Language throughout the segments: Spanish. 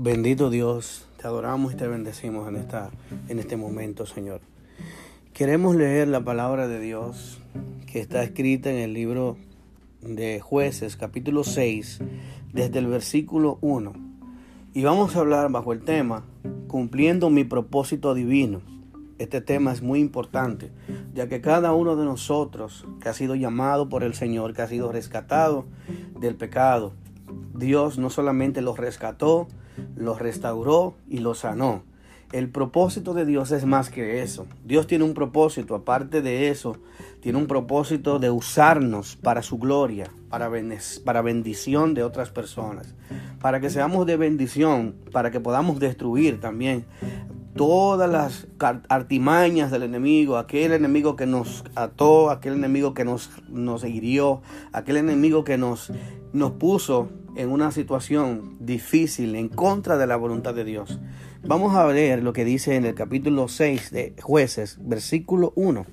Bendito Dios, te adoramos y te bendecimos en, esta, en este momento, Señor. Queremos leer la palabra de Dios que está escrita en el libro de jueces, capítulo 6, desde el versículo 1. Y vamos a hablar bajo el tema, cumpliendo mi propósito divino. Este tema es muy importante, ya que cada uno de nosotros que ha sido llamado por el Señor, que ha sido rescatado del pecado, Dios no solamente los rescató, los restauró y los sanó. El propósito de Dios es más que eso. Dios tiene un propósito, aparte de eso, tiene un propósito de usarnos para su gloria, para, para bendición de otras personas, para que seamos de bendición, para que podamos destruir también todas las artimañas del enemigo, aquel enemigo que nos ató, aquel enemigo que nos, nos hirió, aquel enemigo que nos, nos puso en una situación difícil en contra de la voluntad de Dios. Vamos a ver lo que dice en el capítulo 6 de jueces, versículo 1.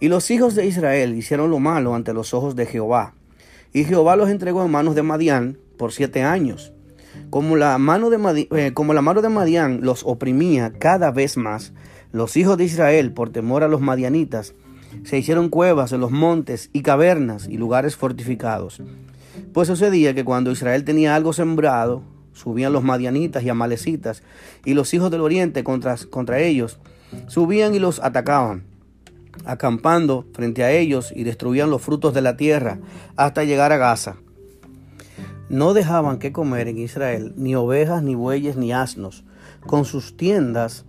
Y los hijos de Israel hicieron lo malo ante los ojos de Jehová. Y Jehová los entregó en manos de Madián por siete años. Como la, mano de eh, como la mano de Madián los oprimía cada vez más, los hijos de Israel, por temor a los madianitas, se hicieron cuevas en los montes y cavernas y lugares fortificados. Pues sucedía que cuando Israel tenía algo sembrado, subían los madianitas y amalecitas, y los hijos del oriente contra, contra ellos, subían y los atacaban, acampando frente a ellos y destruían los frutos de la tierra hasta llegar a Gaza. No dejaban que comer en Israel ni ovejas, ni bueyes, ni asnos. Con sus tiendas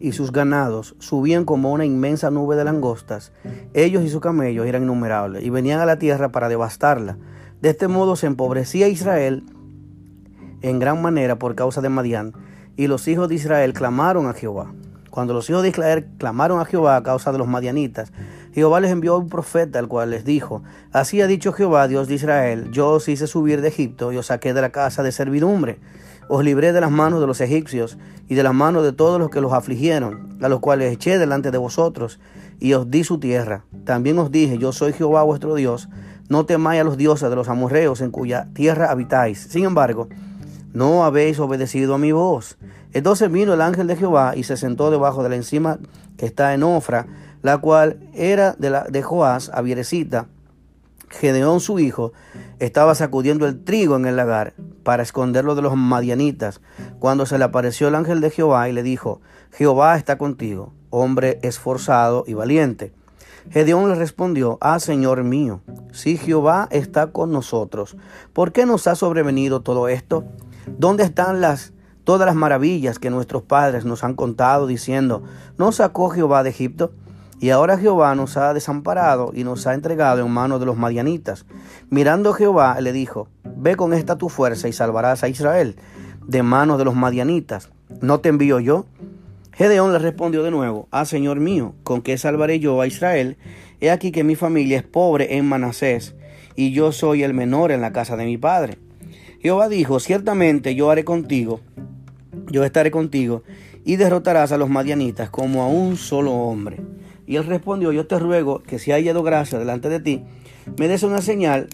y sus ganados subían como una inmensa nube de langostas. Ellos y sus camellos eran innumerables y venían a la tierra para devastarla de este modo se empobrecía Israel en gran manera por causa de Madián, y los hijos de Israel clamaron a Jehová. Cuando los hijos de Israel clamaron a Jehová a causa de los madianitas, Jehová les envió un profeta, el cual les dijo, Así ha dicho Jehová, Dios de Israel, yo os hice subir de Egipto y os saqué de la casa de servidumbre. Os libré de las manos de los egipcios y de las manos de todos los que los afligieron, a los cuales eché delante de vosotros, y os di su tierra. También os dije, yo soy Jehová vuestro Dios, no temáis a los dioses de los amorreos en cuya tierra habitáis. Sin embargo, no habéis obedecido a mi voz. Entonces vino el ángel de Jehová y se sentó debajo de la encima que está en Ofra, la cual era de, la, de Joás, Avierecita. Gedeón su hijo estaba sacudiendo el trigo en el lagar para esconderlo de los madianitas, cuando se le apareció el ángel de Jehová y le dijo, Jehová está contigo, hombre esforzado y valiente. Gedeón le respondió, Ah, Señor mío, si Jehová está con nosotros, ¿por qué nos ha sobrevenido todo esto? ¿Dónde están las todas las maravillas que nuestros padres nos han contado diciendo, ¿no sacó Jehová de Egipto? Y ahora Jehová nos ha desamparado y nos ha entregado en manos de los madianitas. Mirando Jehová le dijo, Ve con esta tu fuerza y salvarás a Israel de manos de los madianitas. ¿No te envío yo? Gedeón le respondió de nuevo, Ah, Señor mío, ¿con qué salvaré yo a Israel? He aquí que mi familia es pobre en Manasés, y yo soy el menor en la casa de mi padre. Jehová dijo, Ciertamente yo haré contigo, yo estaré contigo, y derrotarás a los madianitas como a un solo hombre. Y él respondió, Yo te ruego que si hallado gracia delante de ti, me des una señal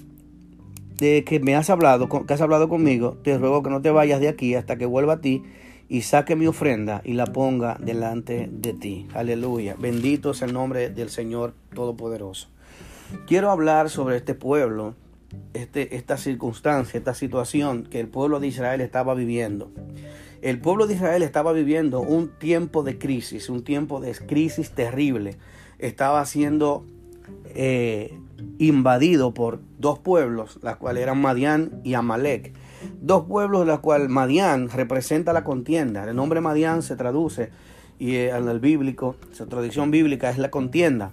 de que me has hablado, que has hablado conmigo, te ruego que no te vayas de aquí hasta que vuelva a ti y saque mi ofrenda y la ponga delante de ti. Aleluya. Bendito es el nombre del Señor Todopoderoso. Quiero hablar sobre este pueblo, este, esta circunstancia, esta situación que el pueblo de Israel estaba viviendo. El pueblo de Israel estaba viviendo un tiempo de crisis, un tiempo de crisis terrible. Estaba siendo eh, invadido por dos pueblos, las cuales eran Madián y Amalek dos pueblos de los cuales Madián representa la contienda. El nombre Madián se traduce y eh, en el bíblico, su tradición bíblica es la contienda.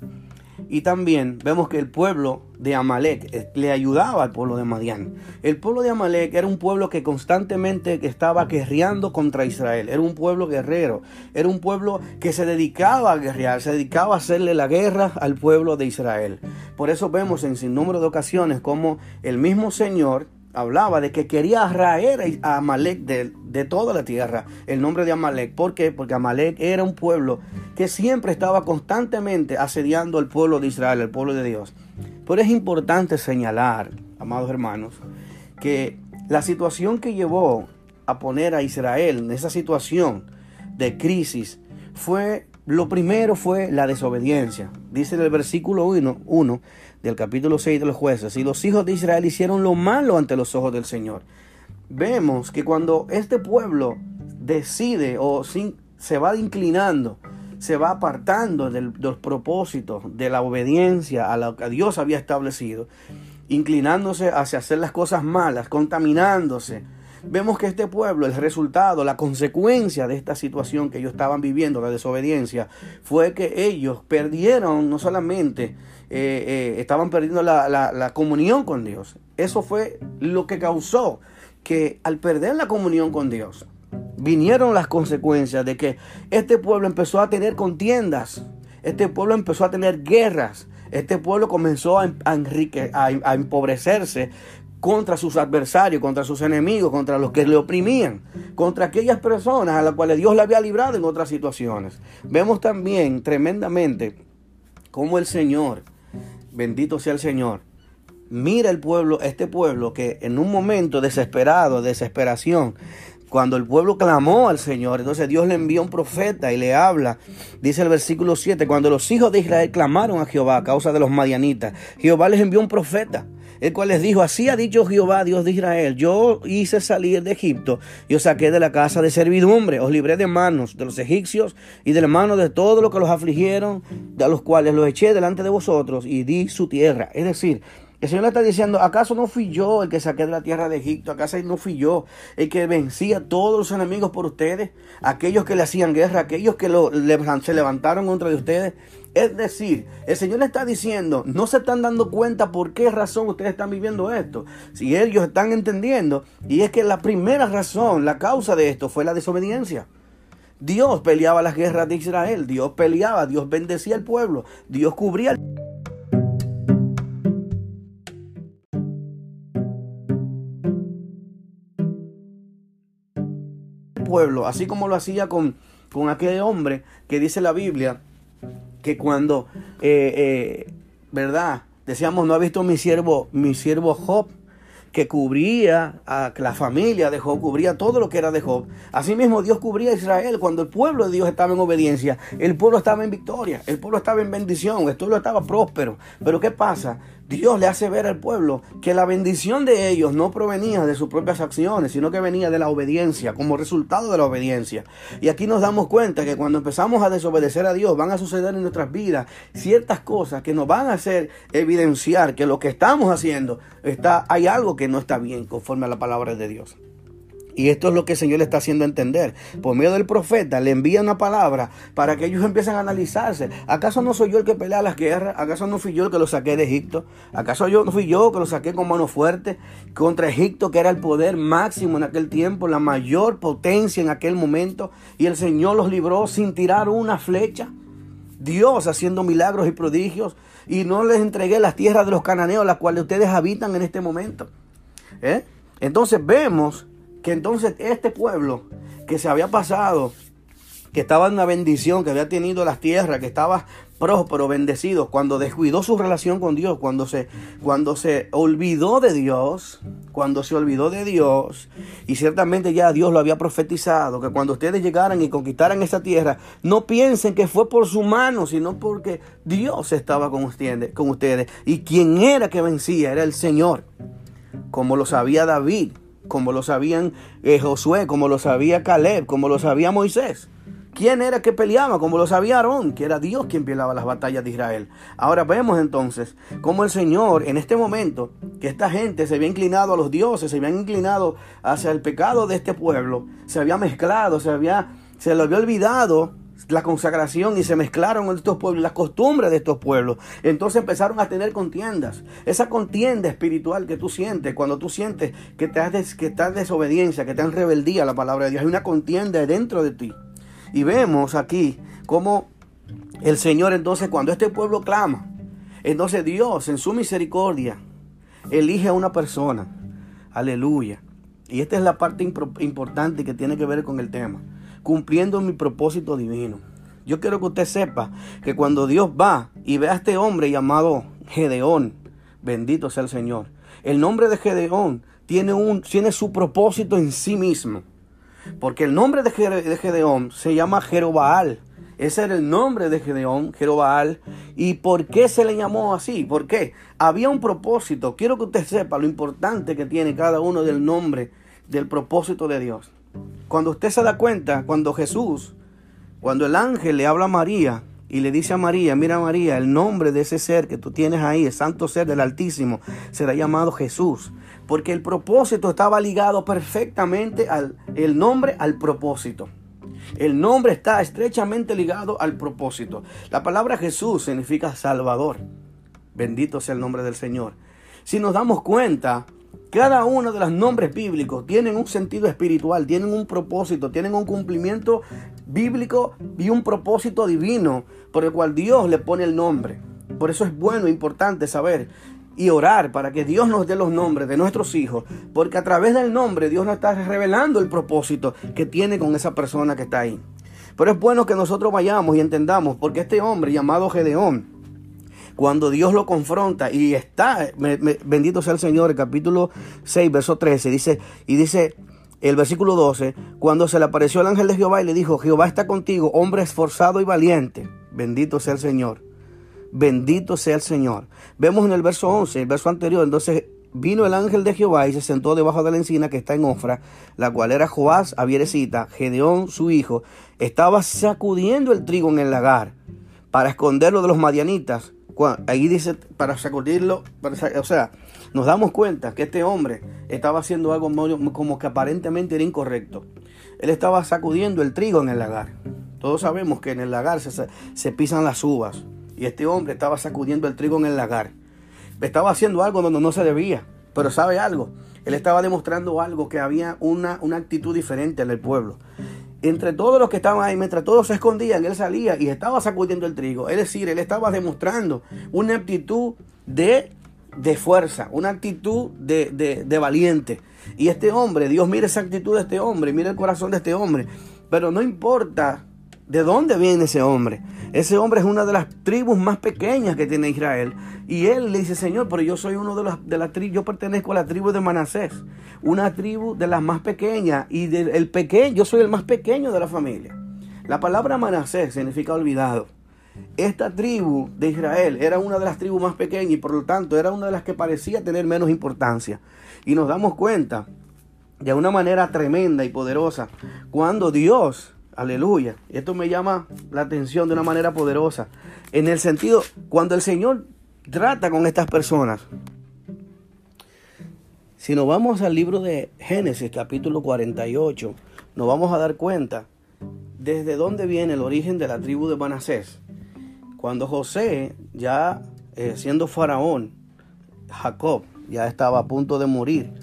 Y también vemos que el pueblo de Amalek eh, le ayudaba al pueblo de Madián. El pueblo de Amalek era un pueblo que constantemente estaba guerreando contra Israel. Era un pueblo guerrero. Era un pueblo que se dedicaba a guerrear, se dedicaba a hacerle la guerra al pueblo de Israel. Por eso vemos en sin número de ocasiones como el mismo Señor hablaba de que quería raer a Amalek de, toda la tierra, el nombre de Amalek. ¿Por qué? Porque Amalek era un pueblo que siempre estaba constantemente asediando al pueblo de Israel, el pueblo de Dios. Pero es importante señalar, amados hermanos, que la situación que llevó a poner a Israel en esa situación de crisis fue, lo primero fue la desobediencia. Dice en el versículo 1, del capítulo 6 de los jueces, y los hijos de Israel hicieron lo malo ante los ojos del Señor. Vemos que cuando este pueblo decide o se va inclinando, se va apartando de los propósitos, de la obediencia a lo que Dios había establecido, inclinándose hacia hacer las cosas malas, contaminándose, vemos que este pueblo, el resultado, la consecuencia de esta situación que ellos estaban viviendo, la desobediencia, fue que ellos perdieron no solamente, eh, eh, estaban perdiendo la, la comunión con Dios. Eso fue lo que causó que al perder la comunión con Dios, vinieron las consecuencias de que este pueblo empezó a tener contiendas, este pueblo empezó a tener guerras, este pueblo comenzó a, enrique, a, empobrecerse contra sus adversarios, contra sus enemigos, contra los que le oprimían, contra aquellas personas a las cuales Dios le había librado en otras situaciones. Vemos también tremendamente cómo el Señor, bendito sea el Señor, mira el pueblo, este pueblo que en un momento desesperado, desesperación, cuando el pueblo clamó al Señor, entonces Dios le envía un profeta y le habla. Dice el versículo 7, cuando los hijos de Israel clamaron a Jehová a causa de los madianitas, Jehová les envió un profeta el cual les dijo, así ha dicho Jehová, Dios de Israel, yo hice salir de Egipto, yo saqué de la casa de servidumbre, os libré de manos de los egipcios y de la mano de todos los que los afligieron, de los cuales los eché delante de vosotros y di su tierra. Es decir, el Señor le está diciendo, ¿acaso no fui yo el que saqué de la tierra de Egipto? ¿Acaso no fui yo el que vencía a todos los enemigos por ustedes? Aquellos que le hacían guerra, aquellos que lo, se levantaron contra de ustedes. Es decir, el Señor le está diciendo, no se están dando cuenta por qué razón ustedes están viviendo esto. Si ellos están entendiendo, y es que la primera razón, la causa de esto fue la desobediencia. Dios peleaba las guerras de Israel, Dios peleaba, Dios bendecía al pueblo, Dios cubría al pueblo, así como lo hacía con, con aquel hombre que dice la Biblia que cuando, eh, eh, ¿verdad? Decíamos, no ha visto mi siervo, mi siervo Job, que cubría a la familia de Job, cubría todo lo que era de Job. Asimismo, Dios cubría a Israel cuando el pueblo de Dios estaba en obediencia. El pueblo estaba en victoria, el pueblo estaba en bendición, el pueblo estaba próspero. Pero ¿qué pasa? Dios le hace ver al pueblo que la bendición de ellos no provenía de sus propias acciones, sino que venía de la obediencia, como resultado de la obediencia. Y aquí nos damos cuenta que cuando empezamos a desobedecer a Dios, van a suceder en nuestras vidas ciertas cosas que nos van a hacer evidenciar que lo que estamos haciendo está, hay algo que no está bien conforme a la palabra de Dios. Y esto es lo que el Señor le está haciendo entender. Por medio del profeta le envía una palabra para que ellos empiecen a analizarse. ¿Acaso no soy yo el que pelea las guerras? ¿Acaso no fui yo el que lo saqué de Egipto? ¿Acaso yo no fui yo que lo saqué con mano fuerte contra Egipto, que era el poder máximo en aquel tiempo, la mayor potencia en aquel momento? Y el Señor los libró sin tirar una flecha. Dios haciendo milagros y prodigios. Y no les entregué las tierras de los cananeos, las cuales ustedes habitan en este momento. ¿Eh? Entonces vemos que entonces este pueblo que se había pasado, que estaba en una bendición, que había tenido las tierras, que estaba próspero, bendecido, cuando descuidó su relación con Dios, cuando se, cuando se olvidó de Dios, cuando se olvidó de Dios, y ciertamente ya Dios lo había profetizado, que cuando ustedes llegaran y conquistaran esta tierra, no piensen que fue por su mano, sino porque Dios estaba con ustedes, con ustedes. Y quien era que vencía era el Señor, como lo sabía David como lo sabían eh, Josué, como lo sabía Caleb, como lo sabía Moisés. ¿Quién era que peleaba? Como lo sabía Aarón, que era Dios quien peleaba las batallas de Israel. Ahora vemos entonces cómo el Señor en este momento, que esta gente se había inclinado a los dioses, se habían inclinado hacia el pecado de este pueblo, se había mezclado, se, había, se le había olvidado la consagración y se mezclaron estos pueblos, las costumbres de estos pueblos. Entonces empezaron a tener contiendas. Esa contienda espiritual que tú sientes, cuando tú sientes que, te has que estás desobediencia, que estás rebeldía a la palabra de Dios, hay una contienda dentro de ti. Y vemos aquí cómo el Señor entonces cuando este pueblo clama, entonces Dios en su misericordia elige a una persona. Aleluya. Y esta es la parte importante que tiene que ver con el tema cumpliendo mi propósito divino. Yo quiero que usted sepa que cuando Dios va y ve a este hombre llamado Gedeón, bendito sea el Señor, el nombre de Gedeón tiene, un, tiene su propósito en sí mismo. Porque el nombre de Gedeón se llama Jerobaal. Ese era el nombre de Gedeón, Jerobaal. ¿Y por qué se le llamó así? ¿Por qué? Había un propósito. Quiero que usted sepa lo importante que tiene cada uno del nombre, del propósito de Dios. Cuando usted se da cuenta, cuando Jesús, cuando el ángel le habla a María, y le dice a María, mira María, el nombre de ese ser que tú tienes ahí, el santo ser del Altísimo, será llamado Jesús. Porque el propósito estaba ligado perfectamente al el nombre al propósito. El nombre está estrechamente ligado al propósito. La palabra Jesús significa Salvador. Bendito sea el nombre del Señor. Si nos damos cuenta, cada uno de los nombres bíblicos tienen un sentido espiritual, tienen un propósito, tienen un cumplimiento bíblico y un propósito divino por el cual Dios le pone el nombre. Por eso es bueno importante saber y orar para que Dios nos dé los nombres de nuestros hijos, porque a través del nombre Dios nos está revelando el propósito que tiene con esa persona que está ahí. Pero es bueno que nosotros vayamos y entendamos, porque este hombre llamado Gedeón, cuando Dios lo confronta y está, bendito sea el Señor, el capítulo 6, verso 13, dice, y dice el versículo 12, cuando se le apareció el ángel de Jehová y le dijo, Jehová está contigo, hombre esforzado y valiente, bendito sea el Señor, bendito sea el Señor. Vemos en el verso 11, el verso anterior, entonces vino el ángel de Jehová y se sentó debajo de la encina que está en Ofra, la cual era Joás Avierecita, Gedeón su hijo, estaba sacudiendo el trigo en el lagar para esconderlo de los madianitas ahí dice para sacudirlo, o sea, nos damos cuenta que este hombre estaba haciendo algo como que aparentemente era incorrecto. Él estaba sacudiendo el trigo en el lagar. Todos sabemos que en el lagar se, se pisan las uvas. Y este hombre estaba sacudiendo el trigo en el lagar. Estaba haciendo algo donde no se debía. Pero sabe algo. Él estaba demostrando algo que había una, una actitud diferente en el pueblo entre todos los que estaban ahí, mientras todos se escondían, él salía y estaba sacudiendo el trigo. Es decir, él estaba demostrando una actitud de, de fuerza, una actitud de, de, de valiente. Y este hombre, Dios mire esa actitud de este hombre, mire el corazón de este hombre. Pero no importa ¿De dónde viene ese hombre? Ese hombre es una de las tribus más pequeñas que tiene Israel. Y él le dice, Señor, pero yo soy uno de las de la tribus, yo pertenezco a la tribu de Manasés, una tribu de las más pequeñas. Y del pequeño, yo soy el más pequeño de la familia. La palabra Manasés significa olvidado. Esta tribu de Israel era una de las tribus más pequeñas y por lo tanto era una de las que parecía tener menos importancia. Y nos damos cuenta de una manera tremenda y poderosa cuando Dios Aleluya. Esto me llama la atención de una manera poderosa. En el sentido, cuando el Señor trata con estas personas. Si nos vamos al libro de Génesis capítulo 48, nos vamos a dar cuenta desde dónde viene el origen de la tribu de Manasés. Cuando José, ya eh, siendo faraón, Jacob ya estaba a punto de morir,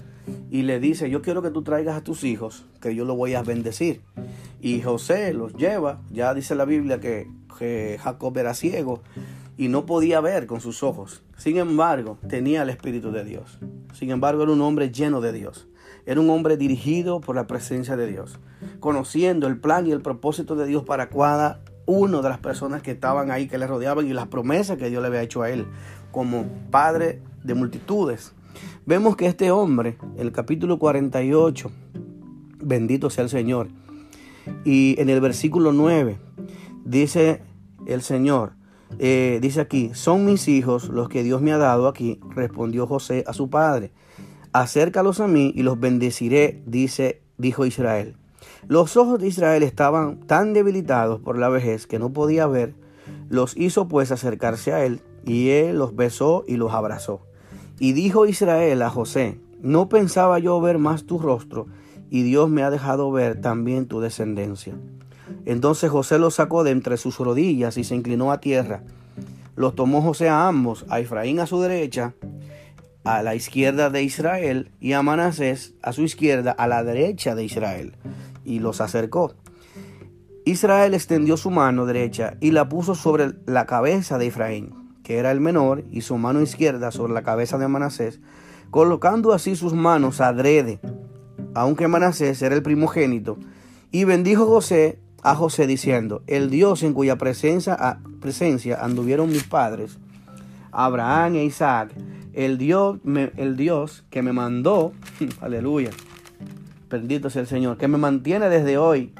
y le dice, yo quiero que tú traigas a tus hijos, que yo los voy a bendecir. Y José los lleva, ya dice la Biblia que, Jacob era ciego y no podía ver con sus ojos. Sin embargo, tenía el Espíritu de Dios. Sin embargo, era un hombre lleno de Dios. Era un hombre dirigido por la presencia de Dios, conociendo el plan y el propósito de Dios para cada una de las personas que estaban ahí, que le rodeaban y las promesas que Dios le había hecho a él como padre de multitudes. Vemos que este hombre, el capítulo 48, bendito sea el Señor, y en el versículo 9 dice el Señor, eh, dice aquí, son mis hijos los que Dios me ha dado aquí, respondió José a su padre. Acércalos a mí y los bendeciré, dice, dijo Israel. Los ojos de Israel estaban tan debilitados por la vejez que no podía ver. Los hizo pues acercarse a él, y él los besó y los abrazó. Y dijo Israel a José, no pensaba yo ver más tu rostro, y Dios me ha dejado ver también tu descendencia. Entonces José los sacó de entre sus rodillas y se inclinó a tierra. Los tomó José a ambos, a Efraín a su derecha, a la izquierda de Israel, y a Manasés a su izquierda, a la derecha de Israel, y los acercó. Israel extendió su mano derecha y la puso sobre la cabeza de Efraín, que era el menor, y su mano izquierda sobre la cabeza de Manasés, colocando así sus manos adrede aunque Manasés era el primogénito, y bendijo José a José diciendo, el Dios en cuya presencia, presencia anduvieron mis padres, Abraham e Isaac, el Dios, el Dios que me mandó, aleluya, bendito sea el Señor, que me mantiene desde hoy,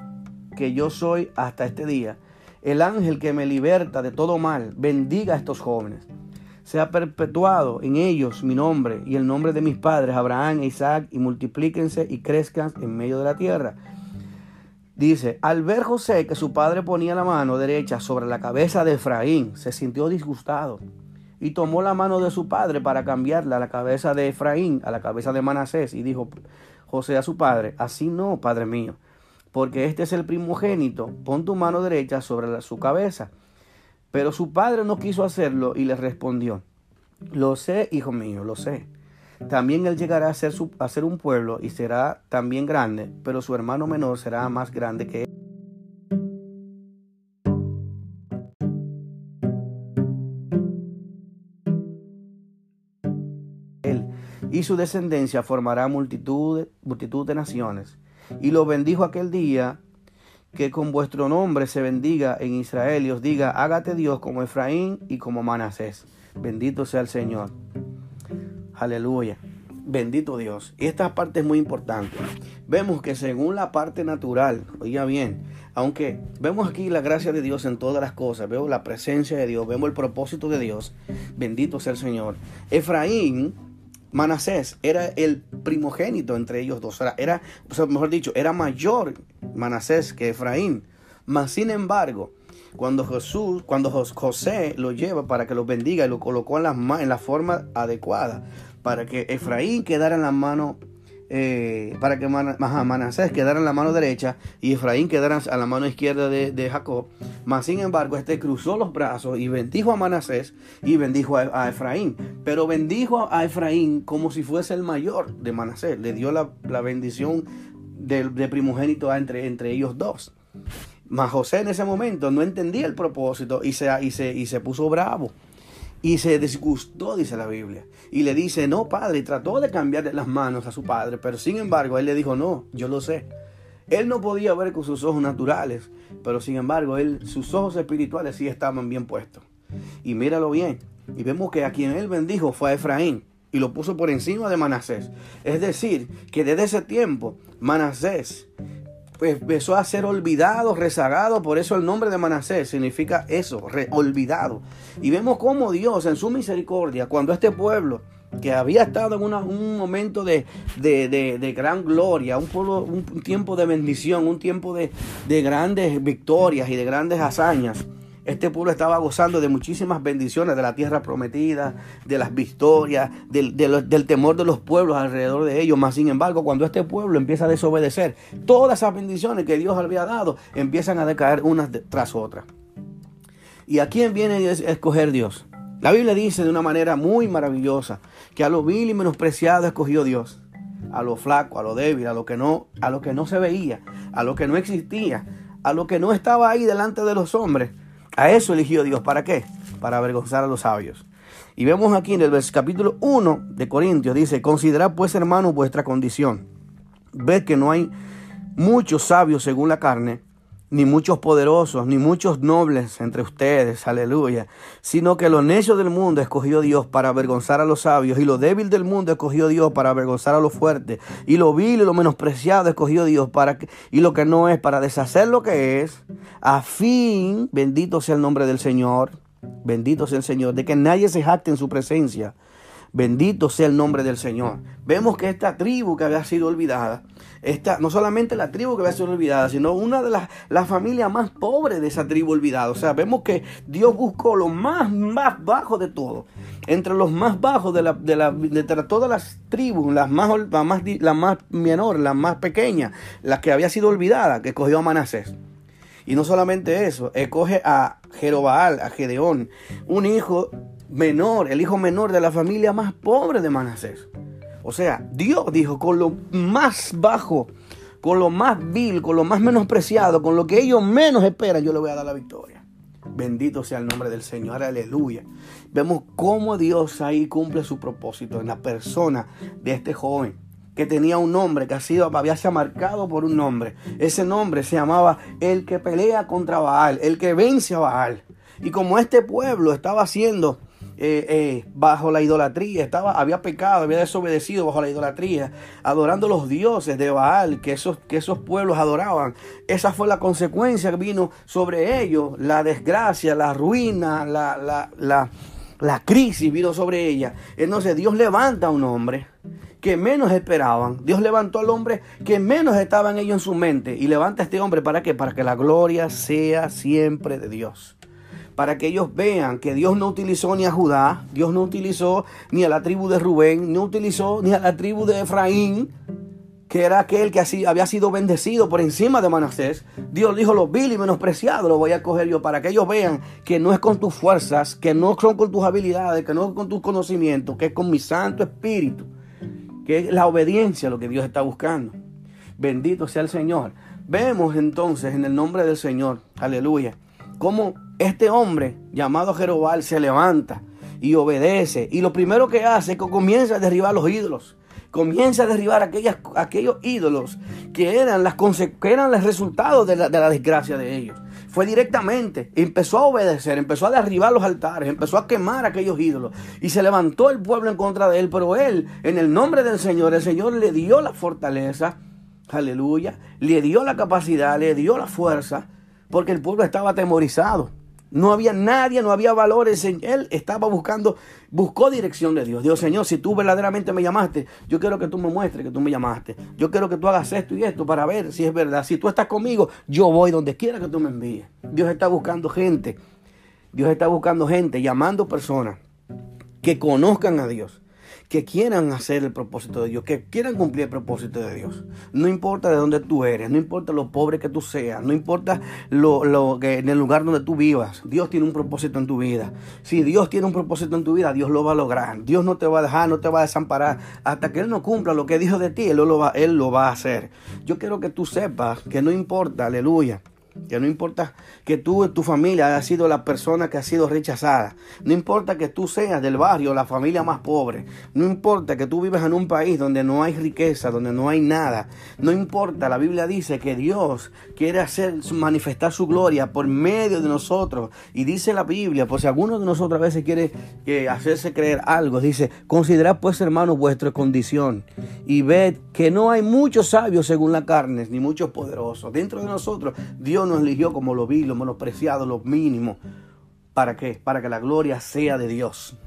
que yo soy hasta este día. El ángel que me liberta de todo mal, bendiga a estos jóvenes. Sea perpetuado en ellos mi nombre y el nombre de mis padres, Abraham e Isaac, y multiplíquense y crezcan en medio de la tierra. Dice, al ver José que su padre ponía la mano derecha sobre la cabeza de Efraín, se sintió disgustado y tomó la mano de su padre para cambiarla a la cabeza de Efraín, a la cabeza de Manasés, y dijo José a su padre, así no, padre mío, porque este es el primogénito, pon tu mano derecha sobre su cabeza. Pero su padre no quiso hacerlo y le respondió, lo sé, hijo mío, lo sé también él llegará a ser, a ser un pueblo y será también grande, pero su hermano menor será más grande que él. y su descendencia formará multitud, multitud de naciones. Y lo bendijo aquel día que con vuestro nombre se bendiga en Israel y os diga, hágate Dios como Efraín y como Manasés. Bendito sea el Señor. Aleluya. Bendito Dios. Y esta parte es muy importante. Vemos que según la parte natural, oiga bien, aunque vemos aquí la gracia de Dios en todas las cosas, vemos la presencia de Dios, vemos el propósito de Dios, bendito sea el Señor. Efraín, Manasés, era el primogénito entre ellos dos. Era, o sea, mejor dicho, era mayor Manasés que Efraín. Mas, sin embargo, cuando Jesús, cuando José lo lleva para que lo bendiga y lo colocó en la, en la forma adecuada, para que Efraín quedara en la mano, eh, para que Manasés quedara en la mano derecha y Efraín quedara a la mano izquierda de, Jacob. Mas sin embargo, este cruzó los brazos y bendijo a Manasés y bendijo a, Efraín. Pero bendijo a Efraín como si fuese el mayor de Manasés. Le dio la, bendición de, primogénito entre, entre ellos dos. Mas José en ese momento no entendía el propósito y se, y se, y se puso bravo. Y se disgustó, dice la Biblia. Y le dice, no, padre, y trató de cambiarle las manos a su padre, pero sin embargo, él le dijo, no, yo lo sé. Él no podía ver con sus ojos naturales, pero sin embargo, él, sus ojos espirituales sí estaban bien puestos. Y míralo bien. Y vemos que a quien él bendijo fue a Efraín y lo puso por encima de Manasés. Es decir, que desde ese tiempo Manasés empezó a ser olvidado, rezagado, por eso el nombre de Manasés significa eso, olvidado. Y vemos cómo Dios en su misericordia, cuando este pueblo que había estado en un momento de, gran gloria, un, pueblo, un tiempo de bendición, un tiempo de grandes victorias y de grandes hazañas, este pueblo estaba gozando de muchísimas bendiciones de la tierra prometida, de las victorias, del, del, temor de los pueblos alrededor de ellos. Mas, sin embargo, cuando este pueblo empieza a desobedecer, todas esas bendiciones que Dios había dado empiezan a decaer unas tras otras. ¿Y a quién viene a escoger Dios? La Biblia dice de una manera muy maravillosa que a lo vil y menospreciado escogió Dios, a lo flaco, a lo débil, a lo que no, a lo que no se veía, a lo que no existía, a lo que no estaba ahí delante de los hombres a eso eligió Dios. ¿Para qué? Para avergonzar a los sabios. Y vemos aquí en el capítulo 1 de Corintios, dice, considerad pues hermanos vuestra condición. Ved que no hay muchos sabios según la carne, ni muchos poderosos, ni muchos nobles entre ustedes, aleluya, sino que lo necio del mundo escogió Dios para avergonzar a los sabios, y lo débil del mundo escogió Dios para avergonzar a los fuertes, y lo vil y lo menospreciado escogió Dios para que, y lo que no es para deshacer lo que es, a fin, bendito sea el nombre del Señor, bendito sea el Señor, de que nadie se jacte en su presencia. Bendito sea el nombre del Señor. Vemos que esta tribu que había sido olvidada, esta, no solamente la tribu que había sido olvidada, sino una de las la familias más pobres de esa tribu olvidada. O sea, vemos que Dios buscó lo más, más bajo de todo. Entre los más bajos de, la, de, todas las tribus, las más, la más, la más menor, las más pequeñas, las que había sido olvidada, que cogió a Manasés. Y no solamente eso, escoge a Jerobaal, a Gedeón, un hijo menor, el hijo menor de la familia más pobre de Manasés. O sea, Dios dijo, con lo más bajo, con lo más vil, con lo más menospreciado, con lo que ellos menos esperan, yo le voy a dar la victoria. Bendito sea el nombre del Señor, aleluya. Vemos cómo Dios ahí cumple su propósito en la persona de este joven que tenía un nombre, que ha sido, había sido marcado por un nombre. Ese nombre se llamaba el que pelea contra Baal, el que vence a Baal. Y como este pueblo estaba haciendo eh, eh, bajo la idolatría, estaba, había pecado, había desobedecido bajo la idolatría, adorando los dioses de Baal que esos, que esos pueblos adoraban. Esa fue la consecuencia que vino sobre ellos, la desgracia, la ruina, la, la, la, la crisis vino sobre ella. Entonces Dios levanta a un hombre que menos esperaban. Dios levantó al hombre que menos estaban ellos en su mente. Y levanta a este hombre para? Para que la gloria sea siempre de Dios para que ellos vean que Dios no utilizó ni a Judá, Dios no utilizó ni a la tribu de Rubén, no utilizó ni a la tribu de Efraín, que era aquel que así había sido bendecido por encima de Manasés. Dios dijo, lo vil y menospreciado lo voy a coger yo, para que ellos vean que no es con tus fuerzas, que no son con tus habilidades, que no es con tus conocimientos, que es con mi Santo Espíritu, que es la obediencia lo que Dios está buscando. Bendito sea el Señor. Vemos entonces en el nombre del Señor, aleluya, cómo este hombre llamado Jerobal se levanta y obedece. Y lo primero que hace es que comienza a derribar los ídolos. Comienza a derribar aquellas, aquellos ídolos que eran, las que eran los resultados de la, de la desgracia de ellos. Fue directamente, empezó a obedecer, empezó a derribar los altares, empezó a quemar aquellos ídolos. Y se levantó el pueblo en contra de él. Pero él, en el nombre del Señor, el Señor le dio la fortaleza, aleluya, le dio la capacidad, le dio la fuerza, porque el pueblo estaba atemorizado. No había nadie, no había valores. Él estaba buscando, buscó dirección de Dios. Dios, Señor, si tú verdaderamente me llamaste, yo quiero que tú me muestres que tú me llamaste. Yo quiero que tú hagas esto y esto para ver si es verdad. Si tú estás conmigo, yo voy donde quiera que tú me envíes. Dios está buscando gente. Dios está buscando gente, llamando personas que conozcan a Dios que quieran hacer el propósito de Dios, que quieran cumplir el propósito de Dios. No importa de dónde tú eres, no importa lo pobre que tú seas, no importa lo, que en el lugar donde tú vivas, Dios tiene un propósito en tu vida. Si Dios tiene un propósito en tu vida, Dios lo va a lograr. Dios no te va a dejar, no te va a desamparar. Hasta que Él no cumpla lo que dijo de ti, Él lo va, él lo va a hacer. Yo quiero que tú sepas que no importa, aleluya que no importa que tú en tu familia hayas sido la persona que ha sido rechazada. No importa que tú seas del barrio, la familia más pobre. No importa que tú vives en un país donde no hay riqueza, donde no hay nada. No importa, la Biblia dice que Dios quiere hacer manifestar su gloria por medio de nosotros. Y dice la Biblia, pues si alguno de nosotros a veces quiere que hacerse creer algo, dice, considerad pues hermanos vuestra condición y ved que no hay muchos sabios según la carne, ni muchos poderosos. Dentro de nosotros, Dios nos eligió como lo vil, lo menospreciado, lo mínimo. ¿Para qué? Para que la gloria sea de Dios.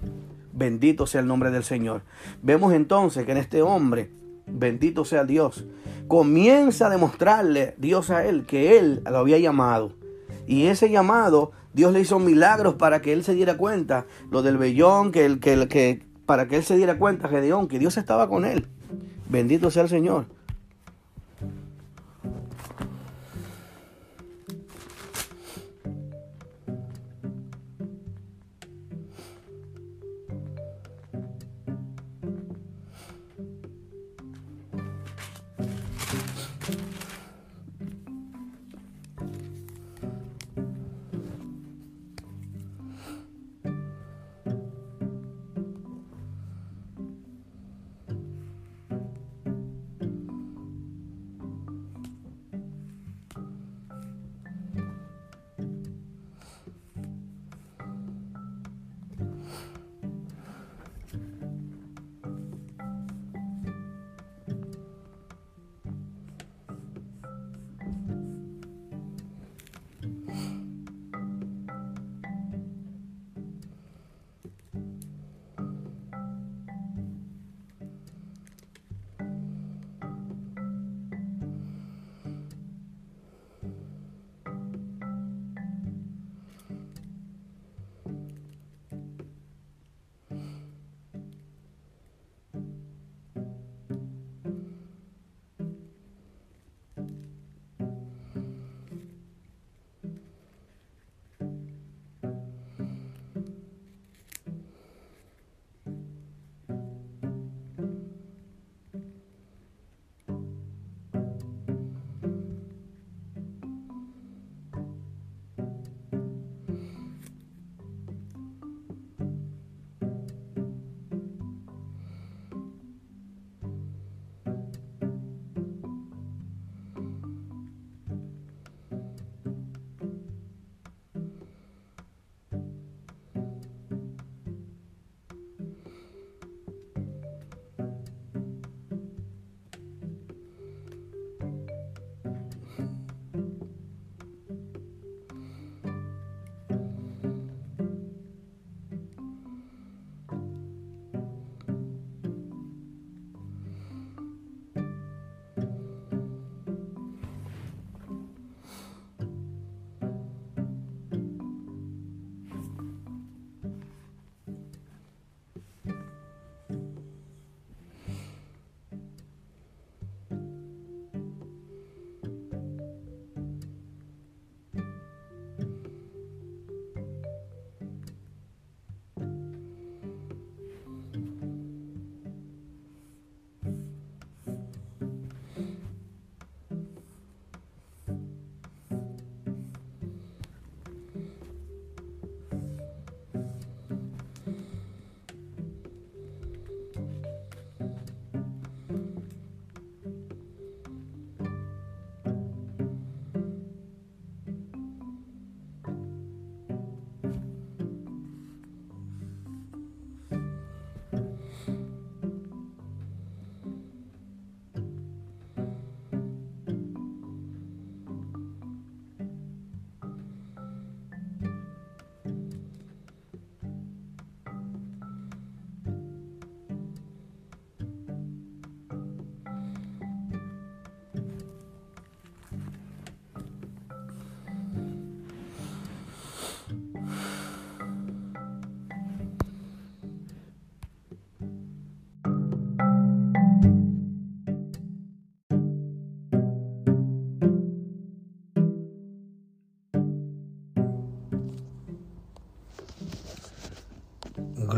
Bendito sea el nombre del Señor. Vemos entonces que en este hombre, bendito sea Dios, comienza a demostrarle Dios a él que él lo había llamado. Y ese llamado, Dios le hizo milagros para que él se diera cuenta, lo del vellón, que, el, que, que para que él se diera cuenta, Gedeón, que Dios estaba con él. Bendito sea el Señor.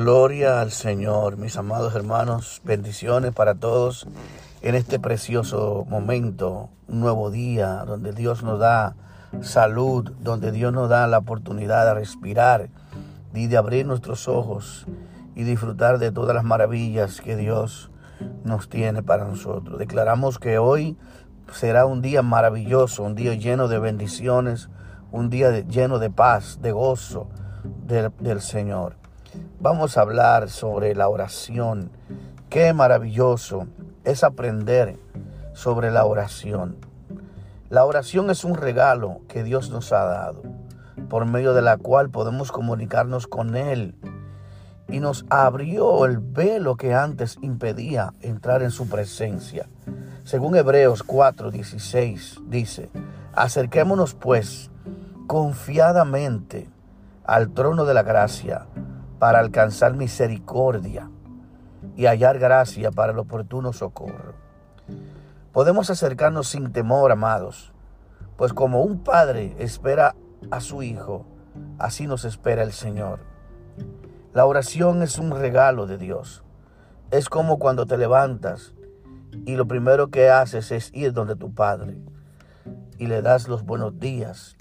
Gloria al Señor, mis amados hermanos, bendiciones para todos en este precioso momento, un nuevo día donde Dios nos da salud, donde Dios nos da la oportunidad de respirar y de abrir nuestros ojos y disfrutar de todas las maravillas que Dios nos tiene para nosotros. Declaramos que hoy será un día maravilloso, un día lleno de bendiciones, un día lleno de paz, de gozo del Señor. Vamos a hablar sobre la oración. Qué maravilloso es aprender sobre la oración. La oración es un regalo que Dios nos ha dado, por medio de la cual podemos comunicarnos con Él. Y nos abrió el velo que antes impedía entrar en su presencia. Según Hebreos 4:16 dice, acerquémonos pues confiadamente al trono de la gracia para alcanzar misericordia y hallar gracia para el oportuno socorro. Podemos acercarnos sin temor, amados, pues como un padre espera a su hijo, así nos espera el Señor. La oración es un regalo de Dios. Es como cuando te levantas y lo primero que haces es ir donde tu padre y le das los buenos días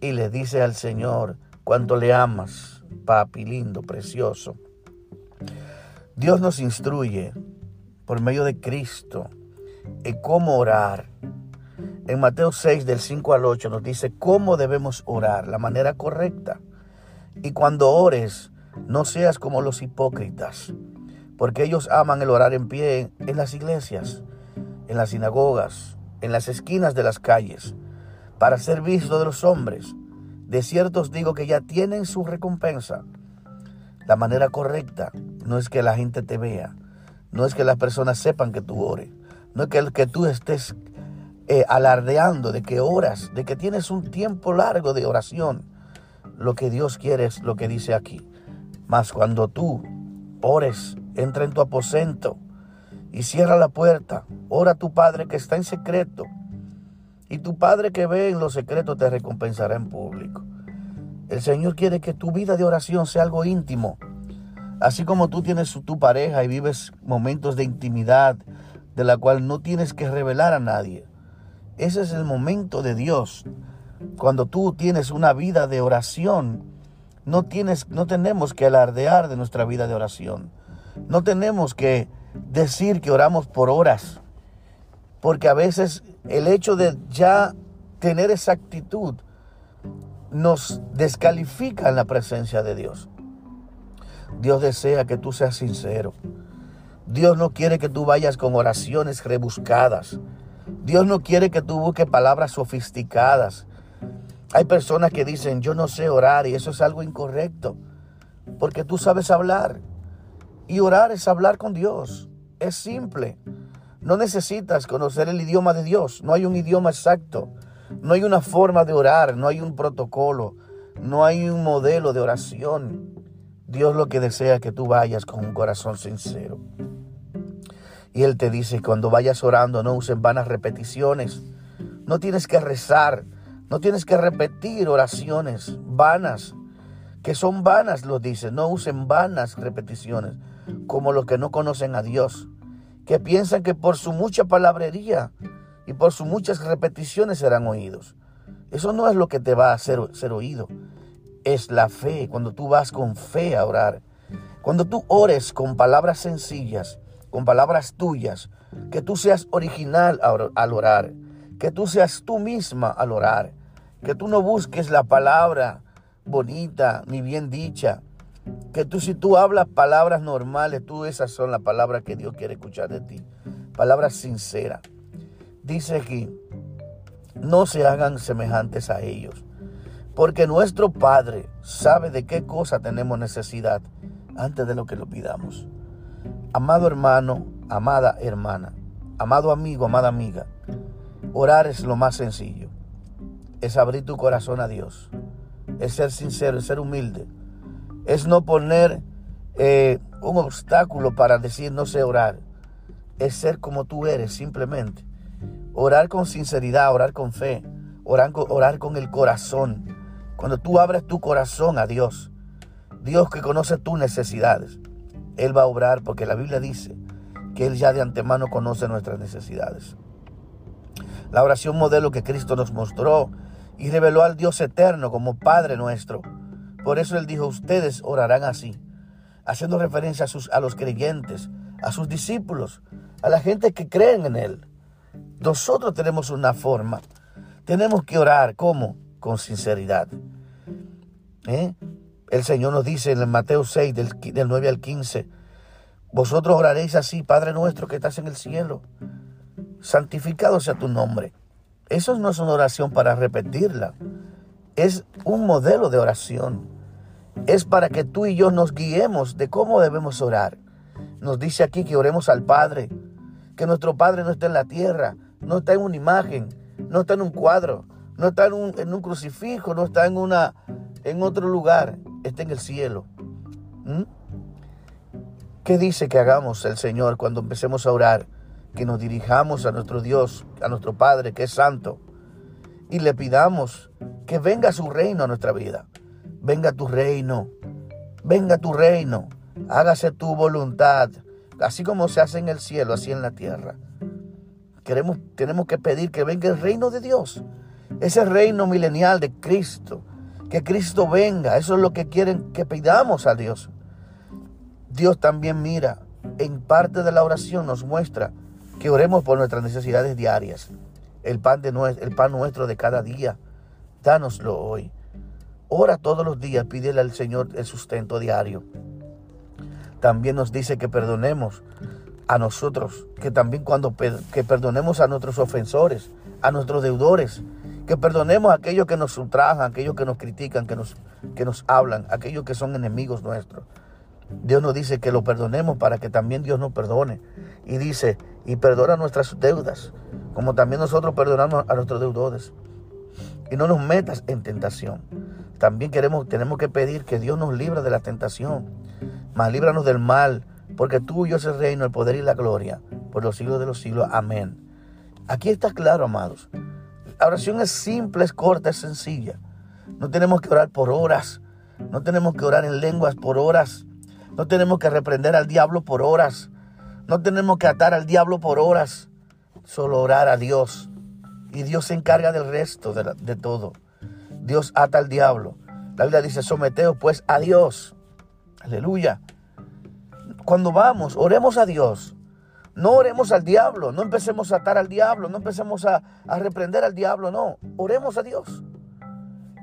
y le dices al Señor cuánto le amas papi lindo, precioso. Dios nos instruye por medio de Cristo en cómo orar. En Mateo 6 del 5 al 8 nos dice cómo debemos orar, la manera correcta. Y cuando ores, no seas como los hipócritas, porque ellos aman el orar en pie en las iglesias, en las sinagogas, en las esquinas de las calles, para ser visto de los hombres. De cierto os digo que ya tienen su recompensa. La manera correcta no es que la gente te vea, no es que las personas sepan que tú ores, no es que, que tú estés eh, alardeando de que oras, de que tienes un tiempo largo de oración. Lo que Dios quiere es lo que dice aquí. Mas cuando tú ores, entra en tu aposento y cierra la puerta, ora a tu Padre que está en secreto y tu Padre que ve en los secretos te recompensará en público. El Señor quiere que tu vida de oración sea algo íntimo. Así como tú tienes tu pareja y vives momentos de intimidad de la cual no tienes que revelar a nadie. Ese es el momento de Dios. Cuando tú tienes una vida de oración, no tienes no tenemos que alardear de nuestra vida de oración. No tenemos que decir que oramos por horas. Porque a veces el hecho de ya tener esa actitud nos descalifica en la presencia de Dios. Dios desea que tú seas sincero. Dios no quiere que tú vayas con oraciones rebuscadas. Dios no quiere que tú busques palabras sofisticadas. Hay personas que dicen, yo no sé orar y eso es algo incorrecto, porque tú sabes hablar. Y orar es hablar con Dios. Es simple. No necesitas conocer el idioma de Dios. No hay un idioma exacto. No hay una forma de orar. No hay un protocolo. No hay un modelo de oración. Dios lo que desea es que tú vayas con un corazón sincero. Y Él te dice, cuando vayas orando, no usen vanas repeticiones. No tienes que rezar. No tienes que repetir oraciones vanas. Que son vanas, lo dice. No usen vanas repeticiones. Como los que no conocen a Dios que piensan que por su mucha palabrería y por sus muchas repeticiones serán oídos. Eso no es lo que te va a hacer ser oído. Es la fe, cuando tú vas con fe a orar. Cuando tú ores con palabras sencillas, con palabras tuyas, que tú seas original al orar, que tú seas tú misma al orar, que tú no busques la palabra bonita ni bien dicha, que tú si tú hablas palabras normales, tú esas son las palabras que Dios quiere escuchar de ti. Palabras sinceras. Dice aquí, no se hagan semejantes a ellos, porque nuestro Padre sabe de qué cosa tenemos necesidad antes de lo que lo pidamos. Amado hermano, amada hermana, amado amigo, amada amiga, orar es lo más sencillo. Es abrir tu corazón a Dios. Es ser sincero, es ser humilde es no poner eh, un obstáculo para decir no sé orar. Es ser como tú eres simplemente. Orar con sinceridad, orar con fe, orar, orar con el corazón. Cuando tú abres tu corazón a Dios, Dios que conoce tus necesidades. Él va a obrar porque la Biblia dice que Él ya de antemano conoce nuestras necesidades. La oración modelo que Cristo nos mostró y reveló al Dios eterno como Padre nuestro. Por eso Él dijo, ustedes orarán así, haciendo referencia a, sus, a los creyentes, a sus discípulos, a la gente que creen en Él. Nosotros tenemos una forma. Tenemos que orar, ¿cómo? Con sinceridad. ¿Eh? El Señor nos dice en Mateo 6, del, del 9 al 15, vosotros oraréis así, Padre nuestro que estás en el cielo, santificado sea tu nombre. Eso no es una oración para repetirla, es un modelo de oración. Es para que tú y yo nos guiemos de cómo debemos orar. Nos dice aquí que oremos al Padre, que nuestro Padre no está en la tierra, no está en una imagen, no está en un cuadro, no está en un, crucifijo, no está en, una, en otro lugar, está en el cielo. ¿Mm? ¿Qué dice que hagamos el Señor cuando empecemos a orar? Que nos dirijamos a nuestro Dios, a nuestro Padre que es santo, y le pidamos que venga su reino a nuestra vida. Venga tu reino, venga tu reino, hágase tu voluntad, así como se hace en el cielo, así en la tierra. Queremos, tenemos que pedir que venga el reino de Dios, ese reino milenial de Cristo, que Cristo venga, eso es lo que quieren que pidamos a Dios. Dios también mira, en parte de la oración nos muestra que oremos por nuestras necesidades diarias, el pan, de el pan nuestro de cada día, dánoslo hoy. Ora todos los días, pídele al Señor el sustento diario. También nos dice que perdonemos a nosotros, que también cuando que perdonemos a nuestros ofensores, a nuestros deudores, que perdonemos a aquellos que nos ultrajan, aquellos que nos critican, que nos, que nos hablan, aquellos que son enemigos nuestros. Dios nos dice que lo perdonemos para que también Dios nos perdone. Y dice, y perdona nuestras deudas, como también nosotros perdonamos a nuestros deudores. Y no nos metas en tentación. También queremos, tenemos que pedir que Dios nos libre de la tentación. Mas líbranos del mal, porque tuyo es el reino, el poder y la gloria, por los siglos de los siglos. Amén. Aquí está claro, amados. La oración es simple, es corta, es sencilla. No tenemos que orar por horas. No tenemos que orar en lenguas por horas. No tenemos que reprender al diablo por horas. No tenemos que atar al diablo por horas. Solo orar a Dios. Y Dios se encarga del resto de, de todo. Dios ata al diablo. La Biblia dice, someteos pues a Dios. Aleluya. Cuando vamos, oremos a Dios. No oremos al diablo, no empecemos a atar al diablo, no empecemos a, a, reprender al diablo, no. Oremos a Dios.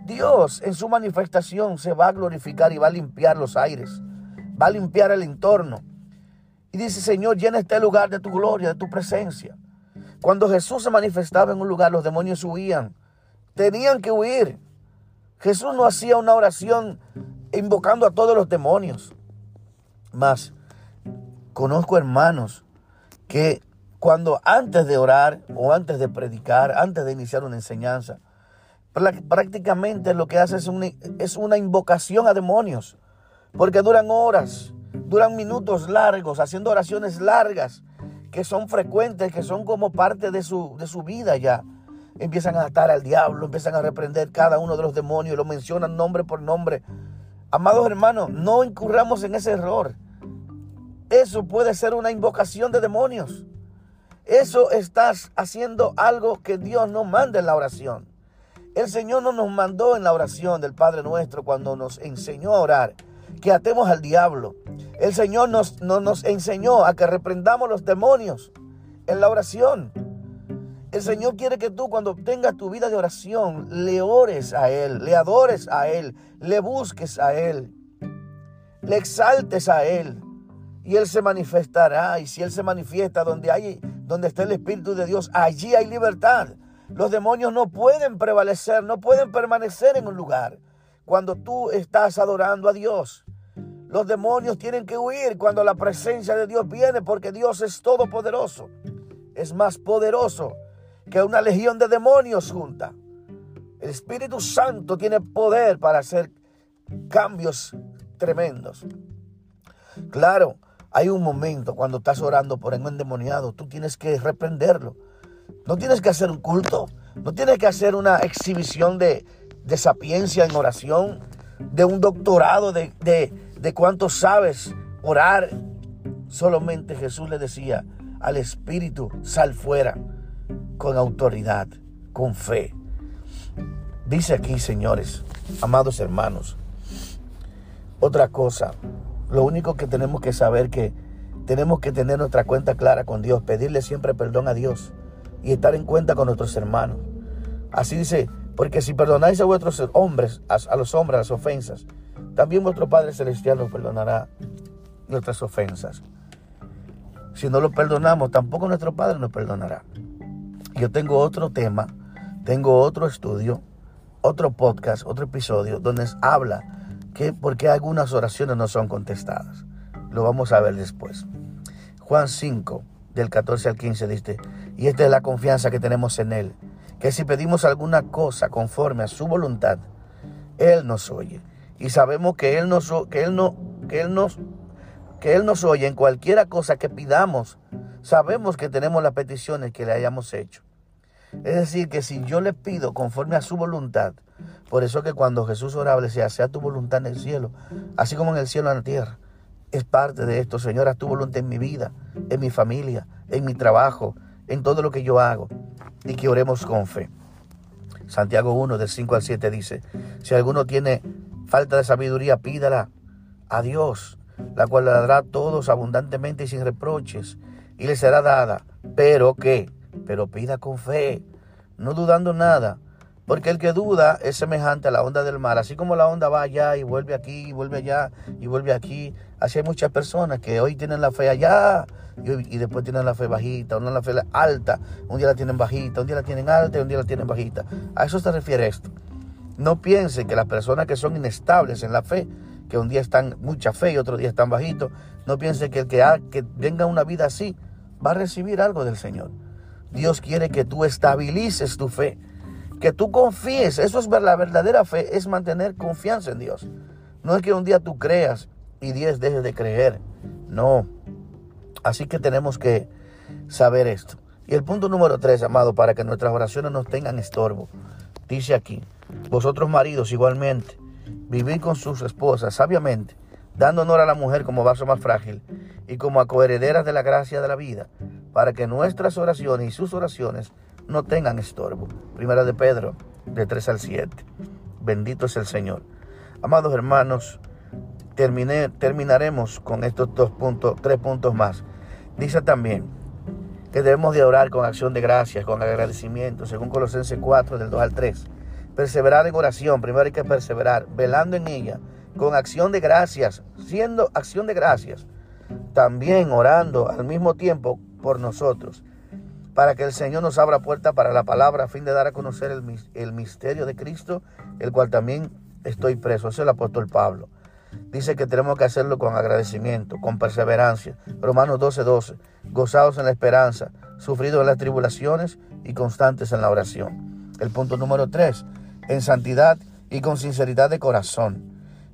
Dios en su manifestación se va a glorificar y va a limpiar los aires va a limpiar el entorno. Y dice, Señor, llena este lugar de tu gloria, de tu presencia. Cuando Jesús se manifestaba en un lugar, los demonios huían. Tenían que huir. Jesús no hacía una oración invocando a todos los demonios. Más, conozco hermanos que cuando antes de orar o antes de predicar, antes de iniciar una enseñanza, prácticamente lo que hace es una, es una invocación a demonios. Porque duran horas, duran minutos largos, haciendo oraciones largas, que son frecuentes, que son como parte de su, de su vida ya. Empiezan a atar al diablo, empiezan a reprender cada uno de los demonios, lo mencionan nombre por nombre. Amados hermanos, no incurramos en ese error. Eso puede ser una invocación de demonios. Eso estás haciendo algo que Dios no manda en la oración. El Señor no nos mandó en la oración del Padre nuestro cuando nos enseñó a orar que atemos al diablo. El Señor nos, nos enseñó a que reprendamos los demonios en la oración. El Señor quiere que tú cuando tengas tu vida de oración le ores a Él, le adores a Él, le busques a Él, le exaltes a Él y Él se manifestará. Y si Él se manifiesta donde, hay, donde está el Espíritu de Dios, allí hay libertad. Los demonios no pueden prevalecer, no pueden permanecer en un lugar cuando tú estás adorando a Dios. Los demonios tienen que huir cuando la presencia de Dios viene porque Dios es todopoderoso. Es más poderoso que una legión de demonios junta. El Espíritu Santo tiene poder para hacer cambios tremendos. Claro, hay un momento cuando estás orando por un endemoniado, tú tienes que reprenderlo. No tienes que hacer un culto, no tienes que hacer una exhibición de, de sapiencia en oración. de un doctorado, de, de, de cuánto sabes orar. Solamente Jesús le decía al Espíritu, sal fuera con autoridad, con fe. Dice aquí, señores, amados hermanos, otra cosa, lo único que tenemos que saber que tenemos que tener nuestra cuenta clara con Dios, pedirle siempre perdón a Dios y estar en cuenta con nuestros hermanos. Así dice, porque si perdonáis a vuestros hombres, a, los hombres las ofensas, también vuestro Padre Celestial nos perdonará nuestras ofensas. Si no lo perdonamos, tampoco nuestro Padre nos perdonará. Yo tengo otro tema, tengo otro estudio, otro podcast, otro episodio donde habla que por qué algunas oraciones no son contestadas. Lo vamos a ver después. Juan 5, del 14 al 15 dice, y esta es la confianza que tenemos en Él, que si pedimos alguna cosa conforme a su voluntad, Él nos oye. Y sabemos que Él nos, que él nos oye en cualquiera cosa que pidamos. Sabemos que tenemos las peticiones que le hayamos hecho. Es decir, que si yo le pido conforme a su voluntad, por eso que cuando Jesús oraba, le decía, sea tu voluntad en el cielo, así como en el cielo en la tierra. Es parte de esto, Señor, haz tu voluntad en mi vida, en mi familia, en mi trabajo, en todo lo que yo hago. Y que oremos con fe. Santiago 1, del 5 al 7 dice, si alguno tiene falta de sabiduría, pídala a Dios, la cual le dará a todos abundantemente y sin reproches, y le será dada. Pero que, pero pida con fe, no dudando nada, porque el que duda es semejante a la onda del mar, así como la onda va allá y vuelve aquí, y vuelve allá y vuelve aquí. Así hay muchas personas que hoy tienen la fe allá y, después tienen la fe bajita, una la fe alta, un día la tienen bajita, un día la tienen alta y un día la tienen bajita. A eso se refiere esto. No piensen que las personas que son inestables en la fe, que un día están mucha fe y otro día están bajitos, no piensen que el que, que venga una vida así va a recibir algo del Señor. Dios quiere que tú estabilices tu fe, que tú confíes. Eso es ver la verdadera fe, es mantener confianza en Dios. No es que un día tú creas y diez dejes de creer. No. Así que tenemos que saber esto. Y el punto número tres, amado, para que nuestras oraciones no tengan estorbo, dice aquí, vosotros maridos igualmente, vivid con sus esposas sabiamente, dando honor a la mujer como vaso más frágil y como a coherederas de la gracia de la vida, para que nuestras oraciones y sus oraciones no tengan estorbo. Primera de Pedro, de 3 al 7. Bendito es el Señor. Amados hermanos, terminé, terminaremos con estos dos puntos, tres puntos más. Dice también que debemos de orar con acción de gracias, con agradecimiento, según Colosenses 4, del 2 al 3. Perseverar en oración, primero hay que perseverar, velando en ella, con acción de gracias, siendo acción de gracias. También orando al mismo tiempo por nosotros, para que el Señor nos abra puerta para la palabra a fin de dar a conocer el, el misterio de Cristo, el cual también estoy preso. Es el apóstol Pablo. Dice que tenemos que hacerlo con agradecimiento, con perseverancia. Romanos 12, 12. Gozados en la esperanza, sufridos en las tribulaciones y constantes en la oración. El punto número 3. En santidad y con sinceridad de corazón.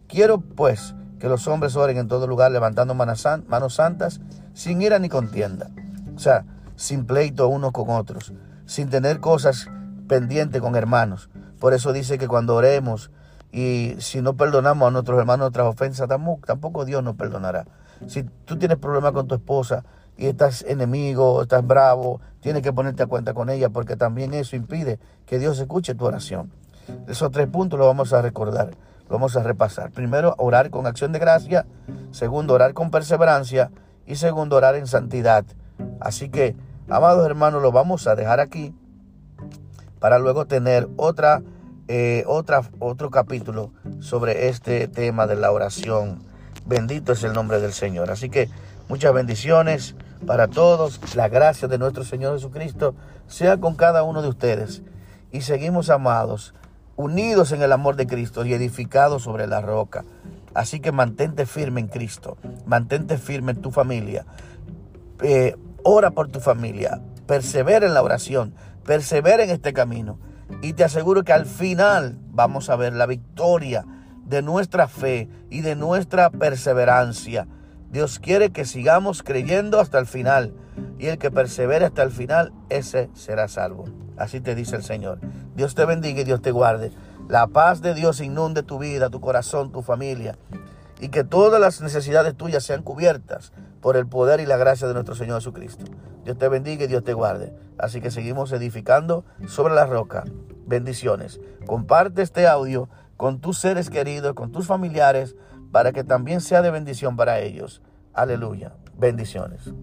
Quiero pues que los hombres oren en todo lugar levantando manos santas sin ira ni contienda. O sea, sin pleito unos con otros, sin tener cosas pendientes con hermanos. Por eso dice que cuando oremos y si no perdonamos a nuestros hermanos nuestras ofensas, tampoco Dios nos perdonará. Si tú tienes problemas con tu esposa y estás enemigo, estás bravo, tienes que ponerte a cuenta con ella porque también eso impide que Dios escuche tu oración. Esos tres puntos los vamos a recordar, vamos a repasar. Primero, orar con acción de gracia. Segundo, orar con perseverancia. Y segundo, orar en santidad. Así que, amados hermanos, lo vamos a dejar aquí para luego tener otra eh, otra, otro capítulo sobre este tema de la oración. Bendito es el nombre del Señor. Así que muchas bendiciones para todos. La gracia de nuestro Señor Jesucristo sea con cada uno de ustedes. Y seguimos amados, unidos en el amor de Cristo y edificados sobre la roca. Así que mantente firme en Cristo, mantente firme en tu familia. Eh, ora por tu familia, persevera en la oración, persevera en este camino y te aseguro que al final vamos a ver la victoria de nuestra fe y de nuestra perseverancia. Dios quiere que sigamos creyendo hasta el final. Y el que persevere hasta el final, ese será salvo. Así te dice el Señor. Dios te bendiga y Dios te guarde. La paz de Dios inunde tu vida, tu corazón, tu familia. Y que todas las necesidades tuyas sean cubiertas por el poder y la gracia de nuestro Señor Jesucristo. Dios te bendiga y Dios te guarde. Así que seguimos edificando sobre la roca. Bendiciones. Comparte este audio con tus seres queridos, con tus familiares, para que también sea de bendición para ellos. Aleluya. Bendiciones.